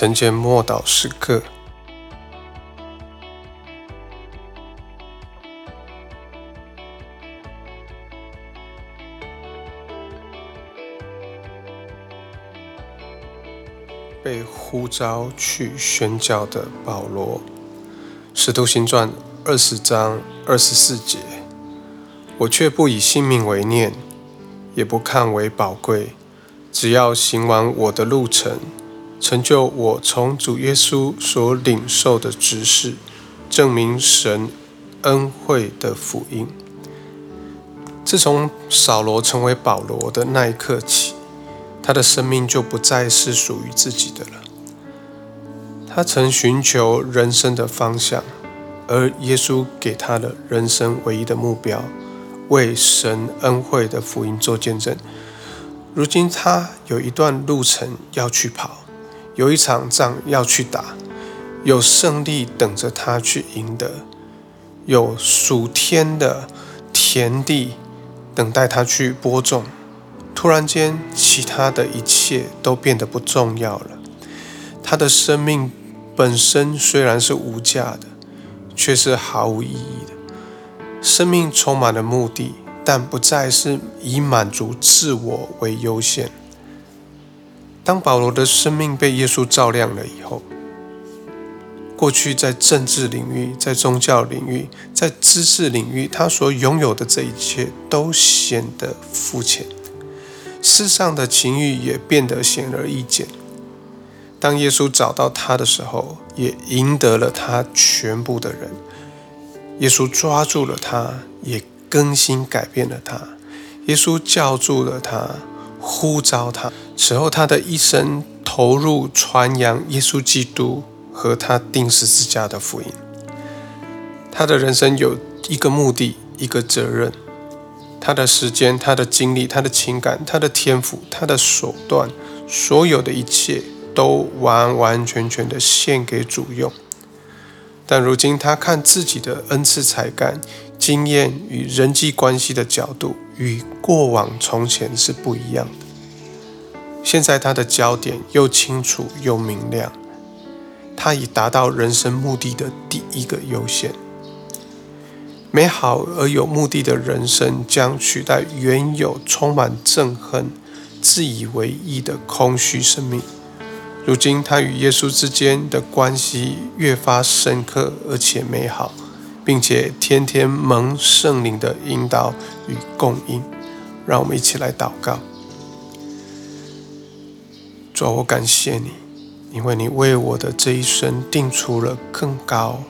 晨间默祷时刻。被呼召去宣教的保罗，《使徒行传》二十章二十四节：我却不以性命为念，也不看为宝贵，只要行完我的路程，成就我从主耶稣所领受的指示，证明神恩惠的福音。自从扫罗成为保罗的那一刻起。他的生命就不再是属于自己的了。他曾寻求人生的方向，而耶稣给他的人生唯一的目标，为神恩惠的福音做见证。如今他有一段路程要去跑，有一场仗要去打，有胜利等着他去赢得，有属天的田地等待他去播种。突然间，其他的一切都变得不重要了。他的生命本身虽然是无价的，却是毫无意义的。生命充满了目的，但不再是以满足自我为优先。当保罗的生命被耶稣照亮了以后，过去在政治领域、在宗教领域、在知识领域，他所拥有的这一切都显得肤浅。世上的情欲也变得显而易见。当耶稣找到他的时候，也赢得了他全部的人。耶稣抓住了他，也更新改变了他。耶稣叫住了他，呼召他。此后，他的一生投入传扬耶稣基督和他定十字架的福音。他的人生有一个目的，一个责任。他的时间、他的精力、他的情感、他的天赋、他的手段，所有的一切都完完全全的献给主用。但如今他看自己的恩赐、才干、经验与人际关系的角度，与过往从前是不一样的。现在他的焦点又清楚又明亮，他已达到人生目的的第一个优先。美好而有目的的人生将取代原有充满憎恨、自以为意的空虚生命。如今，他与耶稣之间的关系越发深刻而且美好，并且天天蒙圣灵的引导与供应。让我们一起来祷告：主，我感谢你，因为你为我的这一生定出了更高、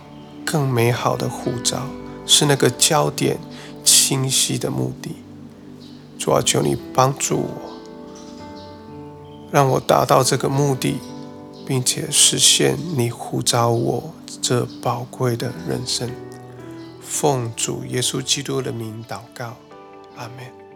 更美好的护照。是那个焦点清晰的目的。主啊，求你帮助我，让我达到这个目的，并且实现你呼召我这宝贵的人生。奉主耶稣基督的名祷告，阿门。